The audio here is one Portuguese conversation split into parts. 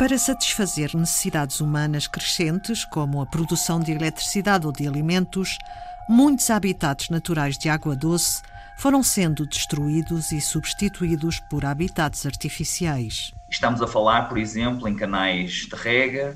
Para satisfazer necessidades humanas crescentes, como a produção de eletricidade ou de alimentos, muitos habitats naturais de água doce foram sendo destruídos e substituídos por habitats artificiais. Estamos a falar, por exemplo, em canais de rega,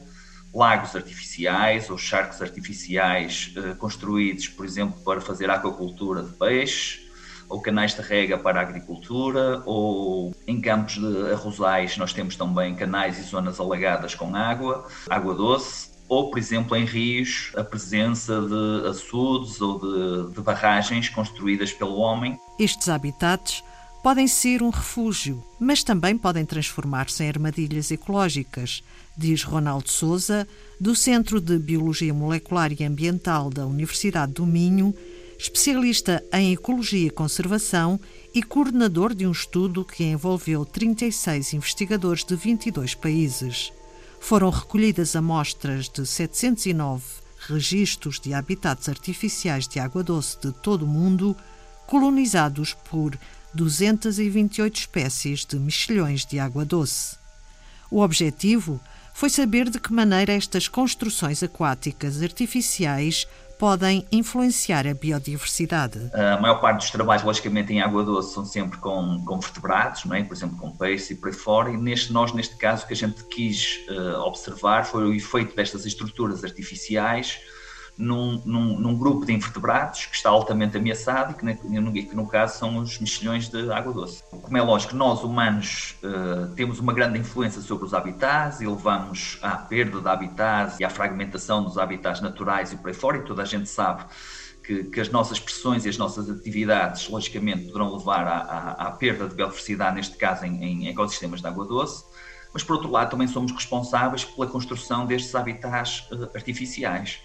lagos artificiais ou charcos artificiais eh, construídos, por exemplo, para fazer aquacultura de peixe, ou canais de rega para a agricultura, ou em campos de arrozais nós temos também canais e zonas alagadas com água, água doce, ou, por exemplo, em rios, a presença de açudes ou de, de barragens construídas pelo homem. Estes habitats podem ser um refúgio, mas também podem transformar-se em armadilhas ecológicas, diz Ronaldo Souza, do Centro de Biologia Molecular e Ambiental da Universidade do Minho, especialista em ecologia e conservação e coordenador de um estudo que envolveu 36 investigadores de 22 países. Foram recolhidas amostras de 709 registros de habitats artificiais de água doce de todo o mundo, colonizados por 228 espécies de mexilhões de água doce. O objetivo foi saber de que maneira estas construções aquáticas artificiais podem influenciar a biodiversidade. A maior parte dos trabalhos, logicamente, em água doce são sempre com, com vertebrados, não é? por exemplo, com peixes e por aí fora, e neste, nós, neste caso, o que a gente quis uh, observar foi o efeito destas estruturas artificiais num, num, num, grupo de invertebrados que está altamente ameaçado e que, que no caso são os mexilhões de água doce. Como é lógico, nós humanos uh, temos uma grande influência sobre os habitats e levamos à perda de habitats e à fragmentação dos habitats naturais e por aí fora, e toda a gente sabe que, que, as nossas pressões e as nossas atividades, logicamente, poderão levar à, à, à perda de biodiversidade, neste caso em, em, ecossistemas de água doce, mas por outro lado também somos responsáveis pela construção destes habitats uh, artificiais.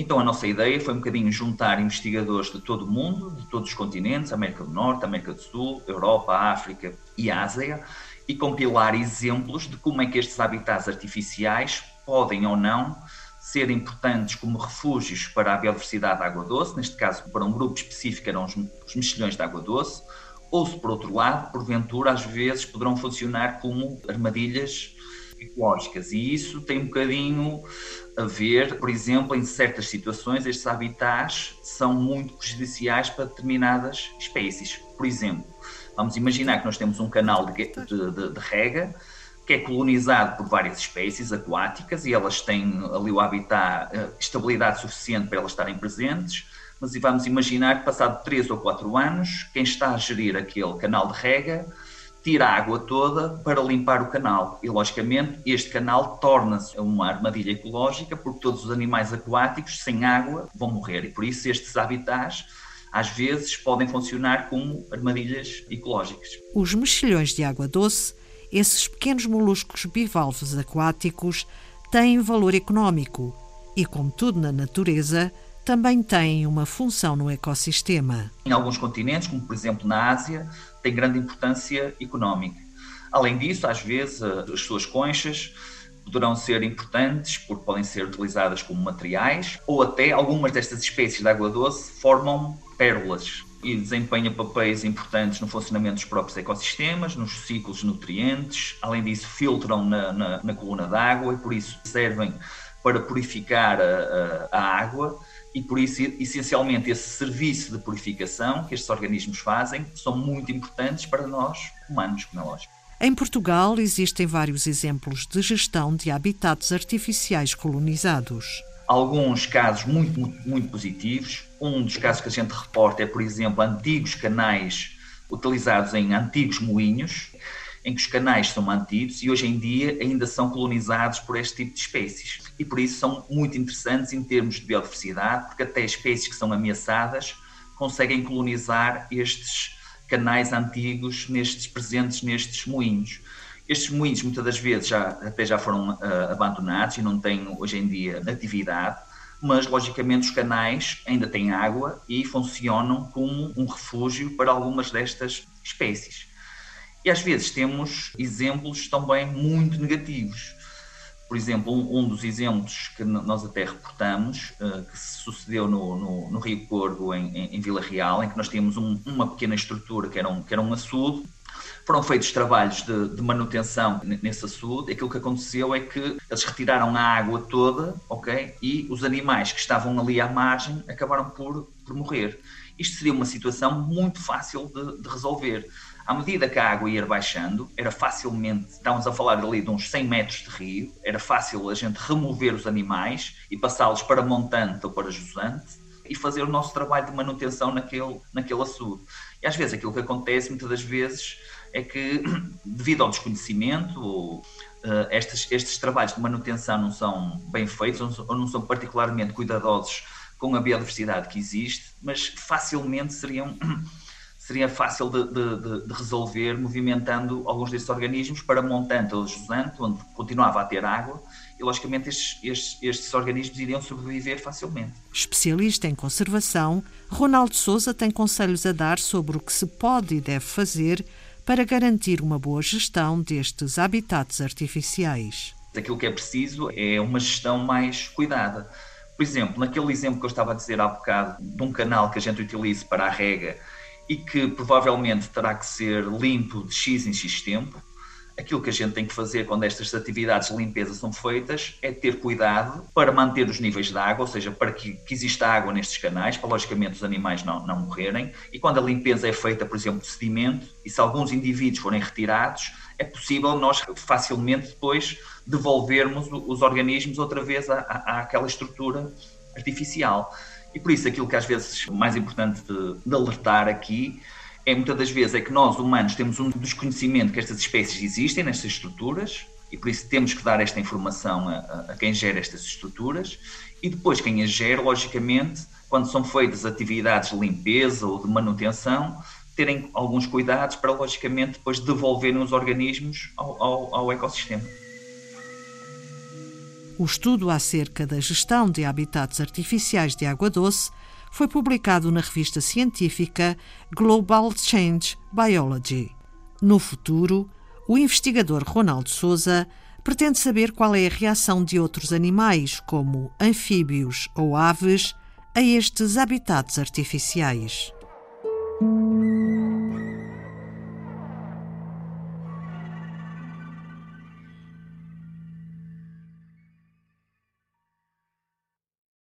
Então a nossa ideia foi um bocadinho juntar investigadores de todo o mundo, de todos os continentes, América do Norte, América do Sul, Europa, África e Ásia, e compilar exemplos de como é que estes habitats artificiais podem ou não ser importantes como refúgios para a biodiversidade da água doce, neste caso para um grupo específico eram os, os mexilhões de água doce, ou se por outro lado, porventura, às vezes poderão funcionar como armadilhas ecológicas. E isso tem um bocadinho a ver, por exemplo, em certas situações, estes habitats são muito prejudiciais para determinadas espécies. Por exemplo, vamos imaginar que nós temos um canal de, de, de, de rega que é colonizado por várias espécies aquáticas e elas têm ali o habitat, eh, estabilidade suficiente para elas estarem presentes, mas vamos imaginar que passado 3 ou 4 anos, quem está a gerir aquele canal de rega tira a água toda para limpar o canal. E, logicamente, este canal torna-se uma armadilha ecológica, porque todos os animais aquáticos sem água vão morrer. E por isso estes habitats às vezes podem funcionar como armadilhas ecológicas. Os mexilhões de água doce, esses pequenos moluscos bivalves aquáticos, têm valor económico e, como tudo na natureza, também têm uma função no ecossistema. Em alguns continentes, como por exemplo na Ásia, tem grande importância económica. Além disso, às vezes, as suas conchas poderão ser importantes porque podem ser utilizadas como materiais ou até algumas destas espécies de água doce formam pérolas e desempenham papéis importantes no funcionamento dos próprios ecossistemas, nos ciclos de nutrientes. Além disso, filtram na, na, na coluna d'água e por isso servem para purificar a, a, a água e por isso, essencialmente, esse serviço de purificação que estes organismos fazem são muito importantes para nós, humanos, como é lógico. Em Portugal existem vários exemplos de gestão de habitats artificiais colonizados. Alguns casos muito, muito, muito positivos. Um dos casos que a gente reporta é, por exemplo, antigos canais utilizados em antigos moinhos em que os canais são mantidos e hoje em dia ainda são colonizados por este tipo de espécies. E por isso são muito interessantes em termos de biodiversidade, porque até espécies que são ameaçadas conseguem colonizar estes canais antigos nestes presentes nestes moinhos. Estes moinhos muitas das vezes já, até já foram uh, abandonados e não têm hoje em dia atividade, mas logicamente os canais ainda têm água e funcionam como um refúgio para algumas destas espécies. E às vezes temos exemplos também muito negativos. Por exemplo, um, dos exemplos que nós até reportamos, uh, que sucedeu no, no, no, Rio Corvo, em, em, em, Vila Real, em que nós tínhamos um, uma pequena estrutura que era um, que era um açude, Foram feitos trabalhos de, de, manutenção nesse açude. Aquilo que aconteceu é que eles retiraram a água toda, ok? E os animais que estavam ali à margem acabaram por, por morrer. Isto seria uma situação muito fácil de, de resolver. À medida que a água ia baixando, era facilmente, estávamos a falar ali de uns 100 metros de rio, era fácil a gente remover os animais e passá-los para montante ou para jusante e fazer o nosso trabalho de manutenção naquele, naquele açude. E às vezes aquilo que acontece, muitas das vezes, é que, devido ao desconhecimento, ou, uh, estes, estes trabalhos de manutenção não são bem feitos ou, ou não são particularmente cuidadosos com a biodiversidade que existe, mas facilmente seriam seria fácil de, de, de, resolver movimentando alguns destes organismos para montante ou jusante, onde continuava a ter água, e logicamente estes, estes, estes, organismos iriam sobreviver facilmente. Especialista em conservação, Ronaldo Souza tem conselhos a dar sobre o que se pode e deve fazer para garantir uma boa gestão destes habitats artificiais. Aquilo que é preciso é uma gestão mais cuidada. Por exemplo, naquele exemplo que eu estava a dizer há bocado, de um canal que a gente utiliza para a rega e que provavelmente terá que ser limpo de X em X tempo, aquilo que a gente tem que fazer quando estas atividades de limpeza são feitas é ter cuidado para manter os níveis de água, ou seja, para que, que exista água nestes canais, para logicamente os animais não, não morrerem. E quando a limpeza é feita, por exemplo, de sedimento, e se alguns indivíduos forem retirados, é possível nós facilmente depois devolvermos os organismos outra vez à, à, àquela estrutura artificial. E por isso aquilo que às vezes mais importante de, de alertar aqui é muitas das vezes é que nós humanos temos um desconhecimento que estas espécies existem nestas estruturas e por isso temos que dar esta informação a, a, quem gera estas estruturas e depois quem as gera, logicamente, quando são feitas atividades de limpeza ou de manutenção, terem alguns cuidados para, logicamente, depois devolverem os organismos ao, ao, ao ecossistema. O estudo acerca da gestão de habitats artificiais de água doce foi publicado na revista científica Global Change Biology. No futuro, o investigador Ronaldo Souza pretende saber qual é a reação de outros animais, como anfíbios ou aves, a estes habitats artificiais.